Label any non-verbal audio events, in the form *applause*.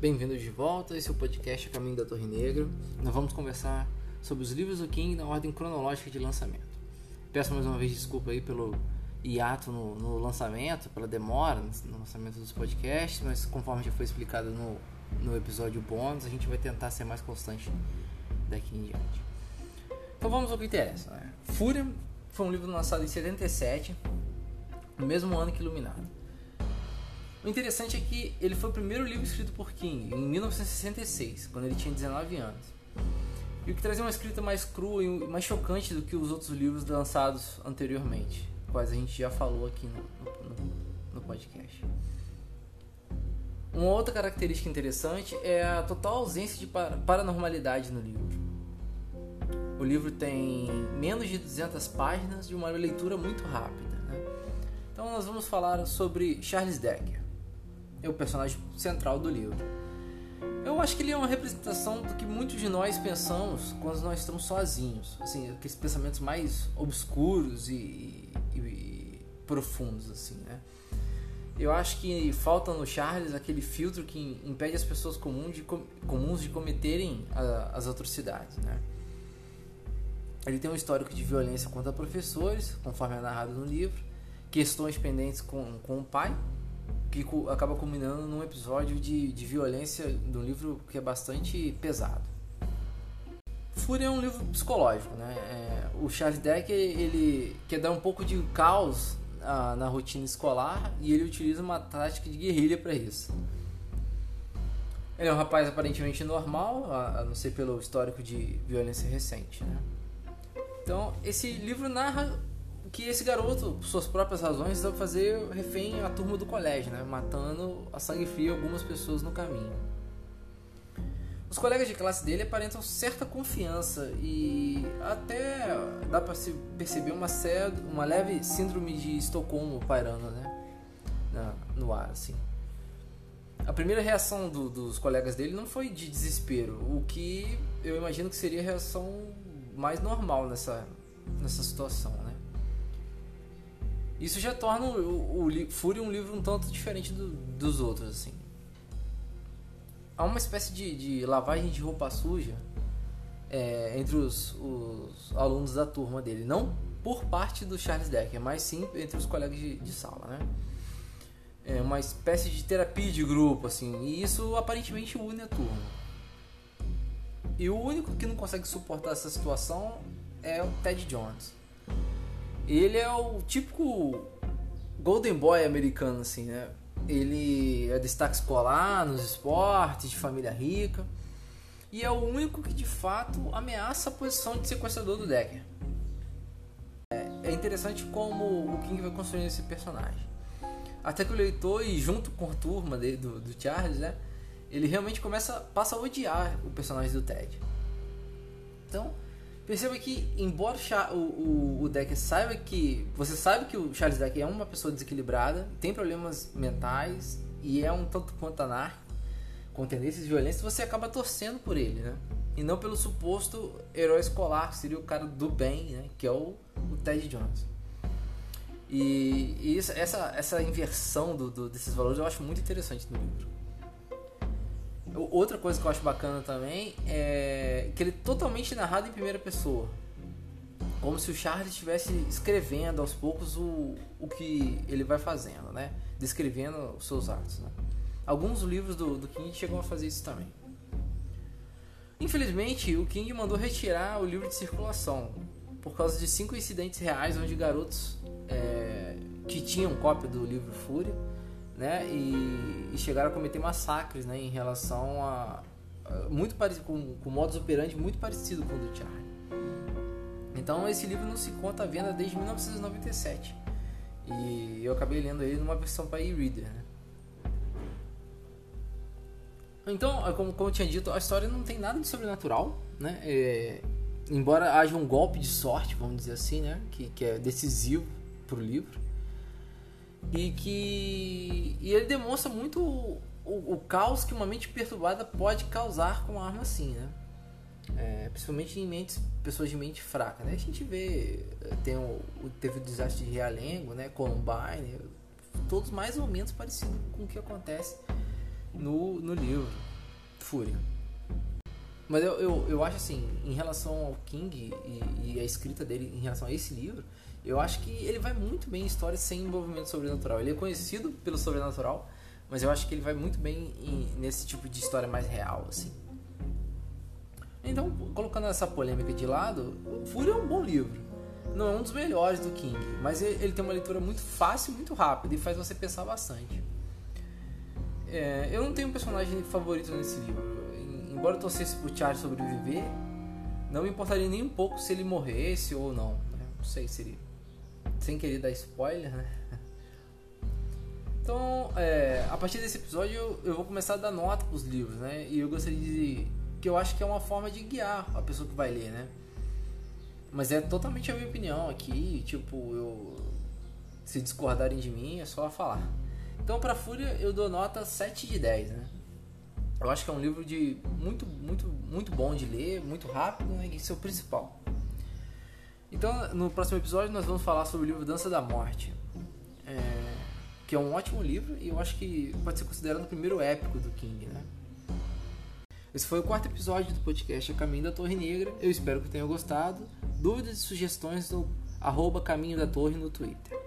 Bem-vindos de volta, esse é o podcast Caminho da Torre Negra. Nós vamos conversar sobre os livros do King na ordem cronológica de lançamento. Peço mais uma vez desculpa aí pelo hiato no, no lançamento, pela demora no lançamento dos podcasts, mas conforme já foi explicado no, no episódio bônus, a gente vai tentar ser mais constante daqui em diante. Então vamos ao que interessa. Né? Fúria foi um livro lançado em 77, no mesmo ano que Iluminado. O interessante é que ele foi o primeiro livro escrito por King, em 1966, quando ele tinha 19 anos. E o que trazia uma escrita mais crua e mais chocante do que os outros livros lançados anteriormente, quais a gente já falou aqui no, no, no podcast. Uma outra característica interessante é a total ausência de paranormalidade no livro. O livro tem menos de 200 páginas de uma leitura muito rápida. Né? Então nós vamos falar sobre Charles Decker é o personagem central do livro. Eu acho que ele é uma representação do que muitos de nós pensamos quando nós estamos sozinhos, assim, aqueles pensamentos mais obscuros e, e, e profundos, assim, né? Eu acho que falta no Charles aquele filtro que impede as pessoas comuns de, comuns de cometerem a, as atrocidades, né? Ele tem um histórico de violência contra professores, conforme é narrado no livro, questões pendentes com, com o pai, que acaba culminando num episódio de, de violência do livro que é bastante pesado. Fúria é um livro psicológico, né? É, o Charles Decker ele quer dar um pouco de caos na, na rotina escolar e ele utiliza uma tática de guerrilha para isso. Ele é um rapaz aparentemente normal, a, a não ser pelo histórico de violência recente, né? Então, esse livro narra que esse garoto, por suas próprias razões, vai fazer refém a turma do colégio, né? matando a sangue frio algumas pessoas no caminho. Os colegas de classe dele aparentam certa confiança e até dá para se perceber uma, uma leve síndrome de Estocolmo pairando né? no ar. Assim. A primeira reação do, dos colegas dele não foi de desespero, o que eu imagino que seria a reação mais normal nessa, nessa situação. Né? Isso já torna o, o, o Fúria um livro um tanto diferente do, dos outros, assim. Há uma espécie de, de lavagem de roupa suja é, entre os, os, alunos da turma dele. Não por parte do Charles Decker, mas sim entre os colegas de, de sala, né? É uma espécie de terapia de grupo, assim. E isso aparentemente une a turma. E o único que não consegue suportar essa situação é o Ted Jones ele é o típico Golden Boy americano, assim, né? Ele é destaque escolar, nos esportes, de família rica. E é o único que de fato ameaça a posição de sequestrador do Decker. É, é interessante como o King vai construindo esse personagem. Até que o leitor, e junto com a turma dele, do, do Charles, né? Ele realmente começa, passa a odiar o personagem do Ted. Então, Perceba que, embora o, o, o Decker saiba que. Você sabe que o Charles Decker é uma pessoa desequilibrada, tem problemas mentais e é um tanto quanto anárquico, com tendências violentas, você acaba torcendo por ele, né? E não pelo suposto herói escolar, que seria o cara do bem, né? Que é o, o Ted Jones. E, e isso, essa, essa inversão do, do, desses valores eu acho muito interessante no livro. Outra coisa que eu acho bacana também é que ele é totalmente narrado em primeira pessoa. Como se o Charles estivesse escrevendo aos poucos o, o que ele vai fazendo, né? Descrevendo os seus atos. Né? Alguns livros do, do King chegam a fazer isso também. Infelizmente, o King mandou retirar o livro de circulação por causa de cinco incidentes reais onde garotos é, que tinham cópia do livro Fúria né? E, e, chegaram a cometer massacres, né? Em relação a, a muito parecido com, com modus operandi muito parecido com o do Charlie. Então esse livro não se conta à venda desde 1997 e eu acabei lendo ele numa versão para e-reader. Né? Então, como, como eu tinha dito, a história não tem nada de sobrenatural, né? É, embora haja um golpe de sorte, vamos dizer assim, né? Que, que é decisivo para o livro e que e ele demonstra muito o, o, o, caos que uma mente perturbada pode causar com uma arma assim, né? É, principalmente em mentes, pessoas de mente fraca, né? A gente vê, tem o, teve o desastre de Realengo, né? Columbine, todos mais ou menos parecidos com o que acontece no, no livro. Fúria. Mas eu, eu, eu acho assim, em relação ao King e, e, a escrita dele em relação a esse livro, eu acho que ele vai muito bem em histórias sem envolvimento sobrenatural. Ele é conhecido pelo sobrenatural, mas eu acho que ele vai muito bem em, nesse tipo de história mais real, assim. Então, colocando essa polêmica de lado, Fúria é um bom livro. Não é um dos melhores do King, mas ele tem uma leitura muito fácil, muito rápida e faz você pensar bastante. É, eu não tenho um personagem favorito nesse livro. Embora eu torcesse pro Charlie sobreviver, não me importaria nem um pouco se ele morresse ou não. Né? Não sei se ele. Sem querer dar spoiler, né? *laughs* Então, é, a partir desse episódio, eu, vou começar a dar nota pros livros, né? E eu gostaria de. que eu acho que é uma forma de guiar a pessoa que vai ler, né? Mas é totalmente a minha opinião aqui, tipo, eu. Se discordarem de mim, é só falar. Então, pra Fúria, eu dou nota 7 de 10, né? Eu acho que é um livro de muito, muito, muito bom de ler, muito rápido, né? Isso é o principal. Então, no próximo episódio, nós vamos falar sobre o livro Dança da Morte. É, que é um ótimo livro e eu acho que pode ser considerado o primeiro épico do King, né? Esse foi o quarto episódio do podcast A Caminho da Torre Negra. Eu espero que tenham gostado. Dúvidas e sugestões no arroba Caminho da Torre no Twitter.